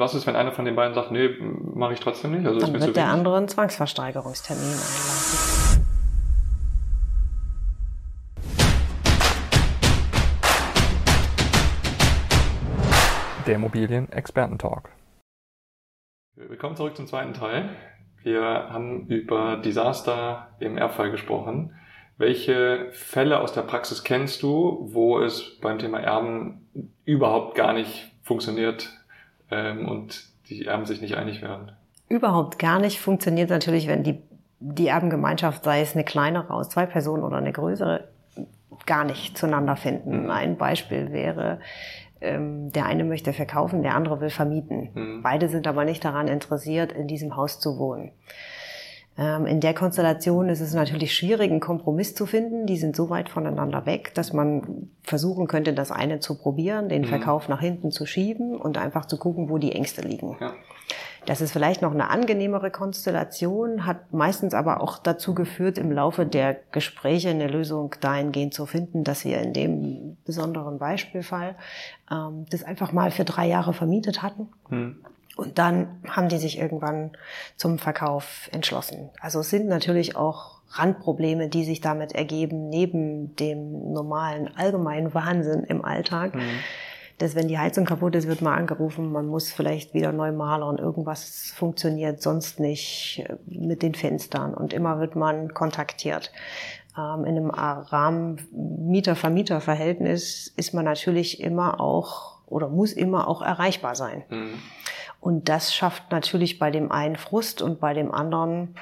was ist, wenn einer von den beiden sagt, nee, mache ich trotzdem nicht? Also Dann wird der andere einen Zwangsversteigerungstermin einlassen. Der Immobilien-Experten-Talk. Willkommen zurück zum zweiten Teil. Wir haben über Desaster im Erbfall gesprochen. Welche Fälle aus der Praxis kennst du, wo es beim Thema Erben überhaupt gar nicht funktioniert ähm, und die Erben sich nicht einig werden? Überhaupt gar nicht funktioniert natürlich, wenn die, die Erbengemeinschaft, sei es eine kleinere aus zwei Personen oder eine größere, gar nicht zueinander finden. Mhm. Ein Beispiel wäre, ähm, der eine möchte verkaufen, der andere will vermieten. Mhm. Beide sind aber nicht daran interessiert, in diesem Haus zu wohnen. Ähm, in der Konstellation ist es natürlich schwierig, einen Kompromiss zu finden. Die sind so weit voneinander weg, dass man versuchen könnte, das eine zu probieren, den mhm. Verkauf nach hinten zu schieben und einfach zu gucken, wo die Ängste liegen. Ja. Das ist vielleicht noch eine angenehmere Konstellation, hat meistens aber auch dazu geführt, im Laufe der Gespräche eine Lösung dahingehend zu finden, dass wir in dem besonderen Beispielfall ähm, das einfach mal für drei Jahre vermietet hatten. Mhm. Und dann haben die sich irgendwann zum Verkauf entschlossen. Also es sind natürlich auch Randprobleme, die sich damit ergeben, neben dem normalen allgemeinen Wahnsinn im Alltag. Mhm. Dass wenn die Heizung kaputt ist, wird man angerufen, man muss vielleicht wieder neu malern, irgendwas funktioniert sonst nicht mit den Fenstern und immer wird man kontaktiert. Ähm, in einem Rahmen Mieter-Vermieter-Verhältnis ist man natürlich immer auch oder muss immer auch erreichbar sein. Mhm. Und das schafft natürlich bei dem einen Frust und bei dem anderen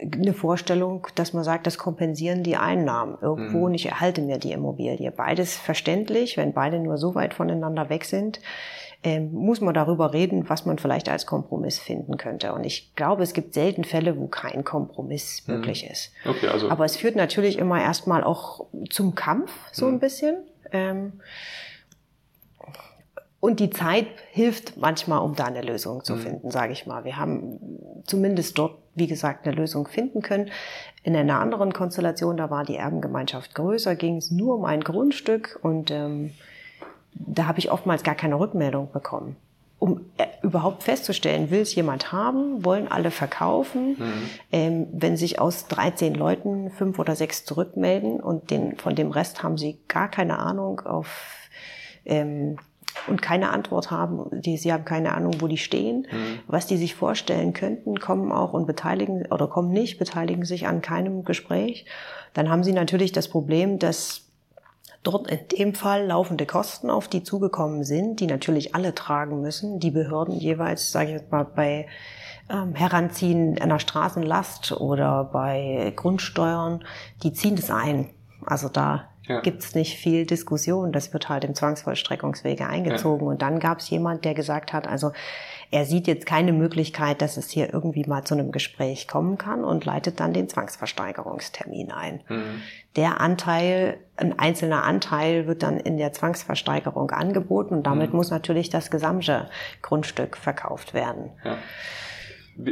eine Vorstellung, dass man sagt, das kompensieren die Einnahmen irgendwo mhm. und ich erhalte mir die Immobilie. Beides verständlich, wenn beide nur so weit voneinander weg sind, ähm, muss man darüber reden, was man vielleicht als Kompromiss finden könnte. Und ich glaube, es gibt selten Fälle, wo kein Kompromiss mhm. möglich ist. Okay, also Aber es führt natürlich immer erstmal auch zum Kampf, so mhm. ein bisschen. Ähm, und die Zeit hilft manchmal, um da eine Lösung zu mhm. finden, sage ich mal. Wir haben zumindest dort, wie gesagt, eine Lösung finden können. In einer anderen Konstellation, da war die Erbengemeinschaft größer, ging es nur um ein Grundstück und ähm, da habe ich oftmals gar keine Rückmeldung bekommen. Um äh, überhaupt festzustellen, will es jemand haben, wollen alle verkaufen. Mhm. Ähm, wenn sich aus 13 Leuten fünf oder sechs zurückmelden und den, von dem Rest haben sie gar keine Ahnung auf ähm, und keine Antwort haben, die, sie haben keine Ahnung, wo die stehen, mhm. was die sich vorstellen könnten, kommen auch und beteiligen oder kommen nicht, beteiligen sich an keinem Gespräch, dann haben sie natürlich das Problem, dass dort in dem Fall laufende Kosten auf die zugekommen sind, die natürlich alle tragen müssen, die Behörden jeweils, sage ich jetzt mal, bei ähm, Heranziehen einer Straßenlast oder bei Grundsteuern, die ziehen das ein. Also da ja. gibt es nicht viel Diskussion. Das wird halt im Zwangsvollstreckungswege eingezogen. Ja. Und dann gab es jemand, der gesagt hat, also er sieht jetzt keine Möglichkeit, dass es hier irgendwie mal zu einem Gespräch kommen kann und leitet dann den Zwangsversteigerungstermin ein. Mhm. Der Anteil, ein einzelner Anteil wird dann in der Zwangsversteigerung angeboten und damit mhm. muss natürlich das gesamte Grundstück verkauft werden. Ja.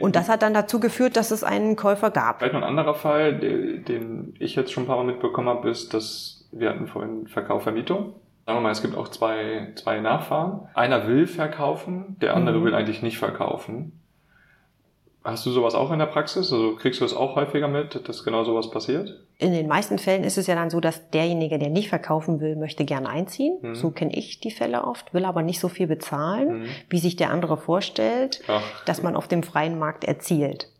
Und das hat dann dazu geführt, dass es einen Käufer gab. Vielleicht noch ein anderer Fall, den ich jetzt schon ein paar Mal mitbekommen habe, ist, dass wir hatten vorhin Verkauf, Vermietung. Sagen wir mal, es gibt auch zwei, zwei Nachfahren. Einer will verkaufen, der andere mhm. will eigentlich nicht verkaufen. Hast du sowas auch in der Praxis? Also kriegst du das auch häufiger mit, dass genau sowas passiert? In den meisten Fällen ist es ja dann so, dass derjenige, der nicht verkaufen will, möchte gerne einziehen. Mhm. So kenne ich die Fälle oft, will aber nicht so viel bezahlen, mhm. wie sich der andere vorstellt, Ach. dass man auf dem freien Markt erzielt.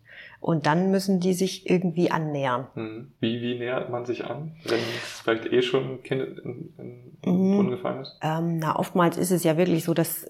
Und dann müssen die sich irgendwie annähern. Mhm. Wie, wie nähert man sich an, wenn vielleicht eh schon ein Kind in, in, in mhm. Gefallen ist? Ähm, na, oftmals ist es ja wirklich so, dass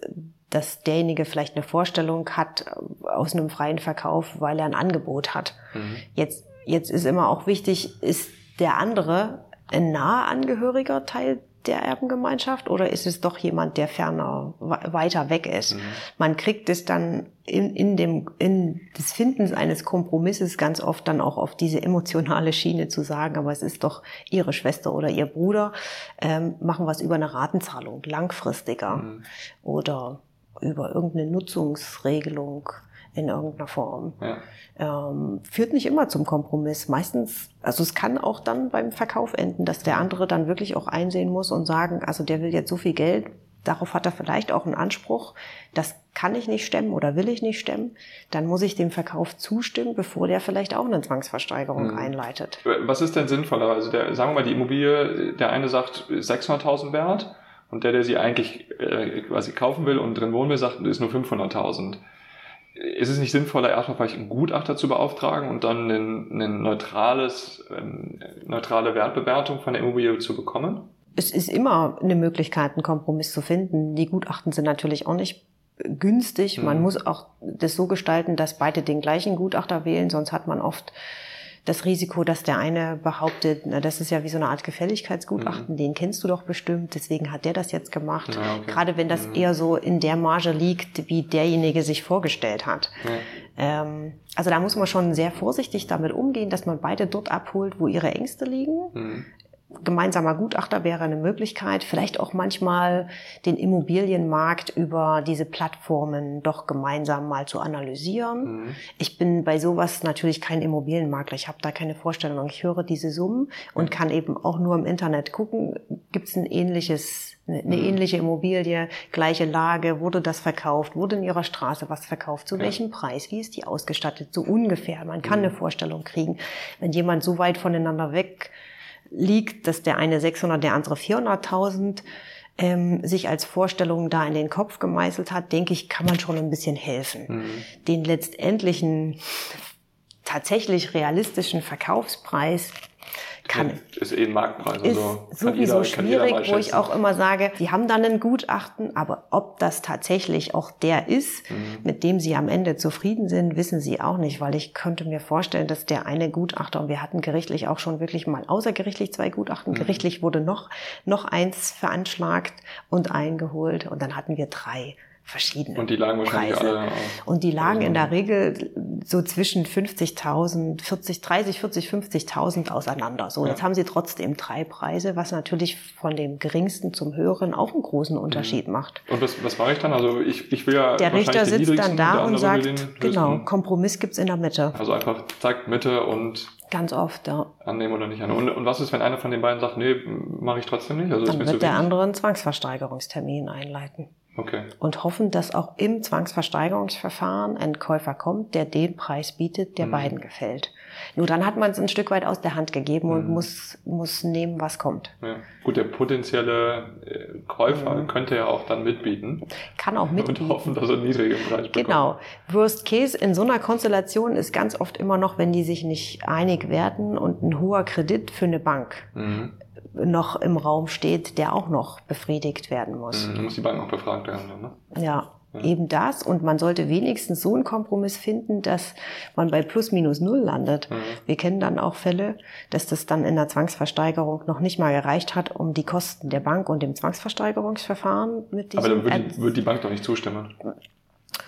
dass derjenige vielleicht eine Vorstellung hat äh, aus einem freien Verkauf, weil er ein Angebot hat. Mhm. Jetzt, jetzt ist immer auch wichtig, ist der andere ein naher Angehöriger Teil der Erbengemeinschaft oder ist es doch jemand, der ferner weiter weg ist? Mhm. Man kriegt es dann in, in dem in des Findens eines Kompromisses ganz oft dann auch auf diese emotionale Schiene zu sagen, aber es ist doch ihre Schwester oder ihr Bruder, ähm, machen wir es über eine Ratenzahlung langfristiger mhm. oder über irgendeine Nutzungsregelung in irgendeiner Form. Ja. Ähm, führt nicht immer zum Kompromiss. Meistens, also es kann auch dann beim Verkauf enden, dass der andere dann wirklich auch einsehen muss und sagen, also der will jetzt so viel Geld, darauf hat er vielleicht auch einen Anspruch. Das kann ich nicht stemmen oder will ich nicht stemmen, dann muss ich dem Verkauf zustimmen, bevor der vielleicht auch eine Zwangsversteigerung mhm. einleitet. Was ist denn sinnvoller? Also der, sagen wir mal, die Immobilie, der eine sagt 600.000 wert und der, der sie eigentlich äh, quasi kaufen will und drin wohnen will, sagt, ist nur 500.000. Ist es nicht sinnvoller, erstmal vielleicht einen Gutachter zu beauftragen und dann ein, ein neutrales, ähm, neutrale Wertbewertung von der Immobilie zu bekommen? Es ist immer eine Möglichkeit, einen Kompromiss zu finden. Die Gutachten sind natürlich auch nicht günstig. Man mhm. muss auch das so gestalten, dass beide den gleichen Gutachter wählen, sonst hat man oft das Risiko, dass der eine behauptet, na, das ist ja wie so eine Art Gefälligkeitsgutachten, mhm. den kennst du doch bestimmt, deswegen hat der das jetzt gemacht. Ja, okay. Gerade wenn das mhm. eher so in der Marge liegt, wie derjenige sich vorgestellt hat. Ja. Ähm, also da muss man schon sehr vorsichtig damit umgehen, dass man beide dort abholt, wo ihre Ängste liegen. Mhm gemeinsamer Gutachter wäre eine Möglichkeit, vielleicht auch manchmal den Immobilienmarkt über diese Plattformen doch gemeinsam mal zu analysieren. Mhm. Ich bin bei sowas natürlich kein Immobilienmakler, ich habe da keine Vorstellung. Ich höre diese Summen und kann eben auch nur im Internet gucken, gibt es ein ähnliches eine mhm. ähnliche Immobilie, gleiche Lage, wurde das verkauft, wurde in ihrer Straße was verkauft, zu ja. welchem Preis, wie ist die ausgestattet, so ungefähr. Man kann mhm. eine Vorstellung kriegen. Wenn jemand so weit voneinander weg liegt, dass der eine 600, der andere 400.000 ähm, sich als Vorstellung da in den Kopf gemeißelt hat, denke ich, kann man schon ein bisschen helfen. Mhm. Den letztendlichen tatsächlich realistischen Verkaufspreis kann. Ist eh ein Marktpreis. Ist also sowieso jeder, schwierig, wo ich auch immer sage, Sie haben dann ein Gutachten, aber ob das tatsächlich auch der ist, mhm. mit dem Sie am Ende zufrieden sind, wissen Sie auch nicht, weil ich könnte mir vorstellen, dass der eine Gutachter, und wir hatten gerichtlich auch schon wirklich mal außergerichtlich zwei Gutachten, mhm. gerichtlich wurde noch, noch eins veranschlagt und eingeholt und dann hatten wir drei verschiedene Und die lagen wahrscheinlich Preise. alle. Und die lagen in der Regel so zwischen 50.000, 40, 30, 40, 50.000 auseinander. So, ja. jetzt haben sie trotzdem drei Preise, was natürlich von dem geringsten zum höheren auch einen großen Unterschied mhm. macht. Und was, was mache ich dann? Also ich, ich will ja Der Richter sitzt dann da und sagt, genau, Kompromiss gibt's in der Mitte. Also einfach zeigt Mitte und Ganz oft, ja. Annehmen oder nicht annehmen. Und, und was ist, wenn einer von den beiden sagt, nee, mache ich trotzdem nicht? Also dann wird der andere einen Zwangsversteigerungstermin einleiten. Okay. Und hoffen, dass auch im Zwangsversteigerungsverfahren ein Käufer kommt, der den Preis bietet, der mhm. beiden gefällt. Nur dann hat man es ein Stück weit aus der Hand gegeben mhm. und muss, muss nehmen, was kommt. Ja. Gut, der potenzielle äh, Käufer mhm. könnte ja auch dann mitbieten. Kann auch mitbieten. Und hoffen, dass er niedrigen Preis bekommt. Genau. Worst Case in so einer Konstellation ist ganz oft immer noch, wenn die sich nicht einig werden und ein hoher Kredit für eine Bank. Mhm noch im Raum steht, der auch noch befriedigt werden muss. Mhm, muss die Bank noch befragt werden, ne? Ja, ja, eben das. Und man sollte wenigstens so einen Kompromiss finden, dass man bei plus minus null landet. Mhm. Wir kennen dann auch Fälle, dass das dann in der Zwangsversteigerung noch nicht mal gereicht hat, um die Kosten der Bank und dem Zwangsversteigerungsverfahren mit diesem... Aber dann würde die, würde die Bank doch nicht zustimmen.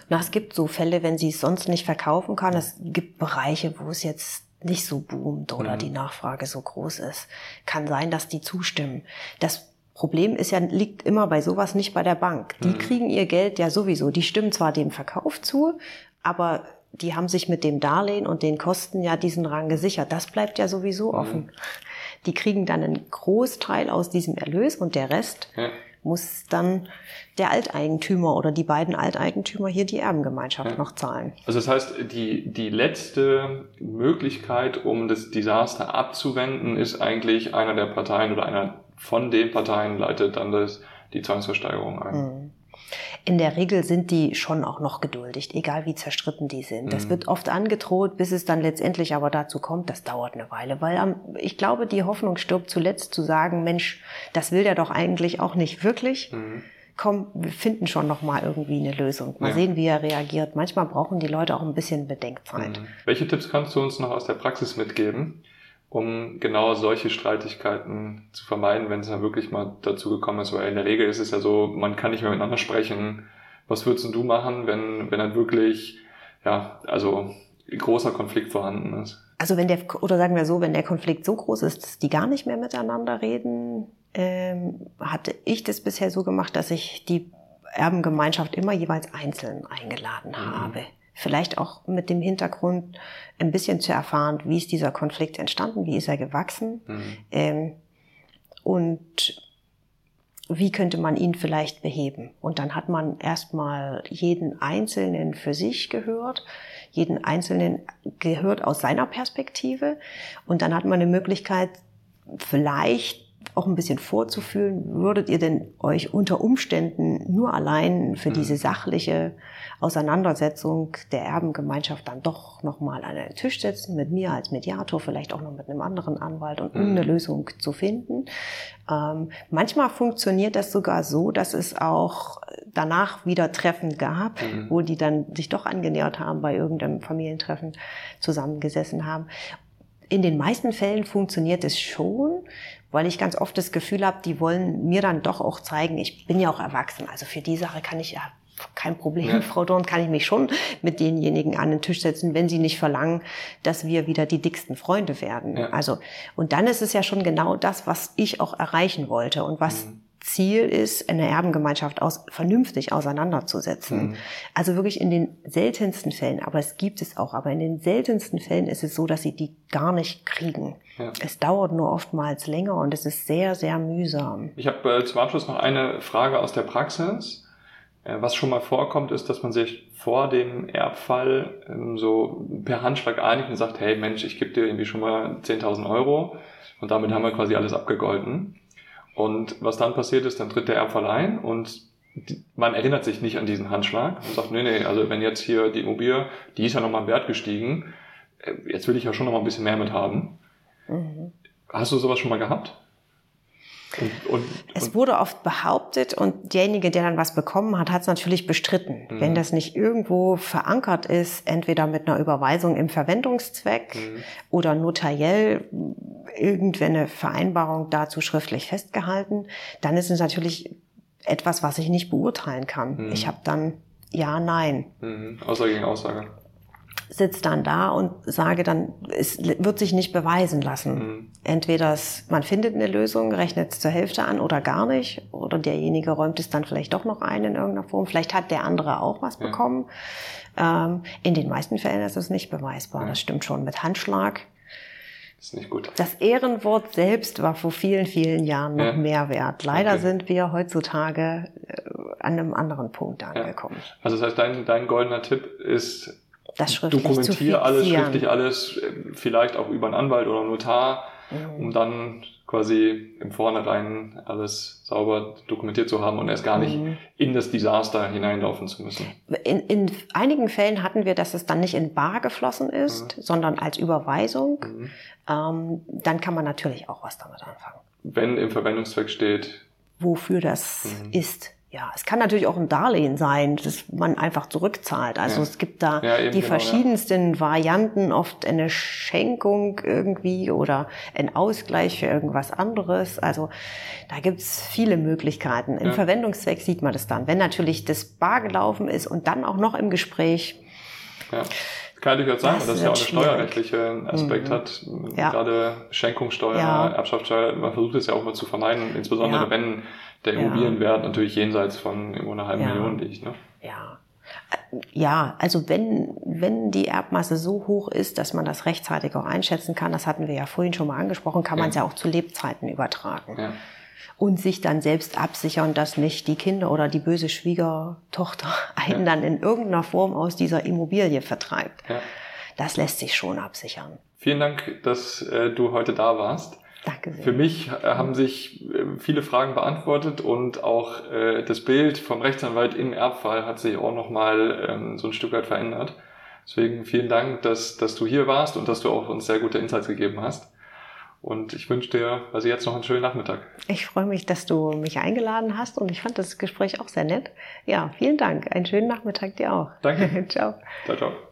Na, es gibt so Fälle, wenn sie es sonst nicht verkaufen kann. Es gibt Bereiche, wo es jetzt nicht so boomt oder mhm. die Nachfrage so groß ist. Kann sein, dass die zustimmen. Das Problem ist ja, liegt immer bei sowas nicht bei der Bank. Die mhm. kriegen ihr Geld ja sowieso. Die stimmen zwar dem Verkauf zu, aber die haben sich mit dem Darlehen und den Kosten ja diesen Rang gesichert. Das bleibt ja sowieso mhm. offen. Die kriegen dann einen Großteil aus diesem Erlös und der Rest ja muss dann der Alteigentümer oder die beiden Alteigentümer hier die Erbengemeinschaft ja. noch zahlen. Also das heißt, die, die letzte Möglichkeit, um das Desaster abzuwenden, ist eigentlich einer der Parteien oder einer von den Parteien leitet dann das, die Zwangsversteigerung ein. Mhm in der Regel sind die schon auch noch geduldig, egal wie zerstritten die sind. Das mhm. wird oft angedroht, bis es dann letztendlich aber dazu kommt. Das dauert eine Weile, weil am, ich glaube, die Hoffnung stirbt zuletzt zu sagen, Mensch, das will der doch eigentlich auch nicht wirklich. Mhm. Komm, wir finden schon noch mal irgendwie eine Lösung. Mal ja. sehen, wie er reagiert. Manchmal brauchen die Leute auch ein bisschen Bedenkzeit. Mhm. Welche Tipps kannst du uns noch aus der Praxis mitgeben? Um genau solche Streitigkeiten zu vermeiden, wenn es dann wirklich mal dazu gekommen ist. Weil in der Regel ist es ja so, man kann nicht mehr miteinander sprechen. Was würdest du machen, wenn, wenn dann wirklich, ja, also großer Konflikt vorhanden ist? Also wenn der, oder sagen wir so, wenn der Konflikt so groß ist, dass die gar nicht mehr miteinander reden, ähm, hatte ich das bisher so gemacht, dass ich die Erbengemeinschaft immer jeweils einzeln eingeladen mhm. habe vielleicht auch mit dem Hintergrund ein bisschen zu erfahren, wie ist dieser Konflikt entstanden, wie ist er gewachsen. Mhm. Ähm, und wie könnte man ihn vielleicht beheben? Und dann hat man erstmal jeden Einzelnen für sich gehört, jeden Einzelnen gehört aus seiner Perspektive. Und dann hat man eine Möglichkeit, vielleicht auch ein bisschen vorzufühlen, würdet ihr denn euch unter Umständen nur allein für diese mhm. sachliche Auseinandersetzung der Erbengemeinschaft dann doch nochmal an einen Tisch setzen, mit mir als Mediator, vielleicht auch noch mit einem anderen Anwalt und um eine mhm. Lösung zu finden. Ähm, manchmal funktioniert das sogar so, dass es auch danach wieder Treffen gab, mhm. wo die dann sich doch angenähert haben, bei irgendeinem Familientreffen zusammengesessen haben. In den meisten Fällen funktioniert es schon, weil ich ganz oft das Gefühl habe, die wollen mir dann doch auch zeigen, ich bin ja auch erwachsen. Also für die Sache kann ich ja kein Problem, ja. Frau Dorn, kann ich mich schon mit denjenigen an den Tisch setzen, wenn sie nicht verlangen, dass wir wieder die dicksten Freunde werden. Ja. Also, und dann ist es ja schon genau das, was ich auch erreichen wollte und was mhm. Ziel ist, eine Erbengemeinschaft aus, vernünftig auseinanderzusetzen. Mhm. Also wirklich in den seltensten Fällen, aber es gibt es auch, aber in den seltensten Fällen ist es so, dass sie die gar nicht kriegen. Ja. Es dauert nur oftmals länger und es ist sehr, sehr mühsam. Ich habe äh, zum Abschluss noch eine Frage aus der Praxis. Äh, was schon mal vorkommt, ist, dass man sich vor dem Erbfall ähm, so per Handschlag einigt und sagt, hey Mensch, ich gebe dir irgendwie schon mal 10.000 Euro und damit haben wir quasi alles abgegolten. Und was dann passiert ist, dann tritt der Erbfall ein und man erinnert sich nicht an diesen Handschlag und sagt, nee, nee, also wenn jetzt hier die Immobilie, die ist ja nochmal im Wert gestiegen, äh, jetzt will ich ja schon nochmal ein bisschen mehr mit haben. Mhm. Hast du sowas schon mal gehabt? Und, und, es wurde oft behauptet und derjenige, der dann was bekommen hat, hat es natürlich bestritten. Mhm. Wenn das nicht irgendwo verankert ist, entweder mit einer Überweisung im Verwendungszweck mhm. oder notariell irgendeine Vereinbarung dazu schriftlich festgehalten, dann ist es natürlich etwas, was ich nicht beurteilen kann. Mhm. Ich habe dann ja, nein. Mhm. Aussage gegen Aussage sitze dann da und sage dann, es wird sich nicht beweisen lassen. Mhm. Entweder es, man findet eine Lösung, rechnet es zur Hälfte an oder gar nicht, oder derjenige räumt es dann vielleicht doch noch ein in irgendeiner Form. Vielleicht hat der andere auch was ja. bekommen. Ähm, in den meisten Fällen ist es nicht beweisbar. Ja. Das stimmt schon mit Handschlag. Ist nicht gut. Das Ehrenwort selbst war vor vielen, vielen Jahren noch ja. mehr wert. Leider okay. sind wir heutzutage äh, an einem anderen Punkt angekommen. Also das heißt, dein, dein goldener Tipp ist, das Dokumentiere alles, schriftlich alles, vielleicht auch über einen Anwalt oder Notar, mhm. um dann quasi im Vornherein alles sauber dokumentiert zu haben und erst gar nicht mhm. in das Desaster hineinlaufen zu müssen. In, in einigen Fällen hatten wir, dass es dann nicht in Bar geflossen ist, mhm. sondern als Überweisung. Mhm. Ähm, dann kann man natürlich auch was damit anfangen. Wenn im Verwendungszweck steht. Wofür das mhm. ist. Ja, es kann natürlich auch ein Darlehen sein, das man einfach zurückzahlt. Also ja. es gibt da ja, die genau, verschiedensten ja. Varianten, oft eine Schenkung irgendwie oder ein Ausgleich für irgendwas anderes. Also da gibt's viele Möglichkeiten. Im Verwendungszweck sieht man das dann. Wenn natürlich das bar gelaufen ist und dann auch noch im Gespräch. Ja. Kann durchaus sein, dass das ja auch einen steuerrechtlichen Aspekt mhm. hat. Gerade Schenkungssteuer, Erbschaftssteuer, man versucht es ja auch mal zu vermeiden, insbesondere wenn der Immobilienwert ja. natürlich jenseits von irgendwo einer halben ja. Million liegt. Ne? Ja. Ja, also wenn, wenn die Erbmasse so hoch ist, dass man das rechtzeitig auch einschätzen kann, das hatten wir ja vorhin schon mal angesprochen, kann ja. man es ja auch zu Lebzeiten übertragen. Ja. Und sich dann selbst absichern, dass nicht die Kinder oder die böse Schwiegertochter einen ja. dann in irgendeiner Form aus dieser Immobilie vertreibt. Ja. Das lässt sich schon absichern. Vielen Dank, dass äh, du heute da warst. Danke sehr. Für mich äh, haben sich äh, viele Fragen beantwortet und auch äh, das Bild vom Rechtsanwalt im Erbfall hat sich auch nochmal ähm, so ein Stück weit verändert. Deswegen vielen Dank, dass, dass du hier warst und dass du auch uns sehr gute Insights gegeben hast. Und ich wünsche dir also jetzt noch einen schönen Nachmittag. Ich freue mich, dass du mich eingeladen hast und ich fand das Gespräch auch sehr nett. Ja, vielen Dank. Einen schönen Nachmittag dir auch. Danke. ciao. Ciao, ciao.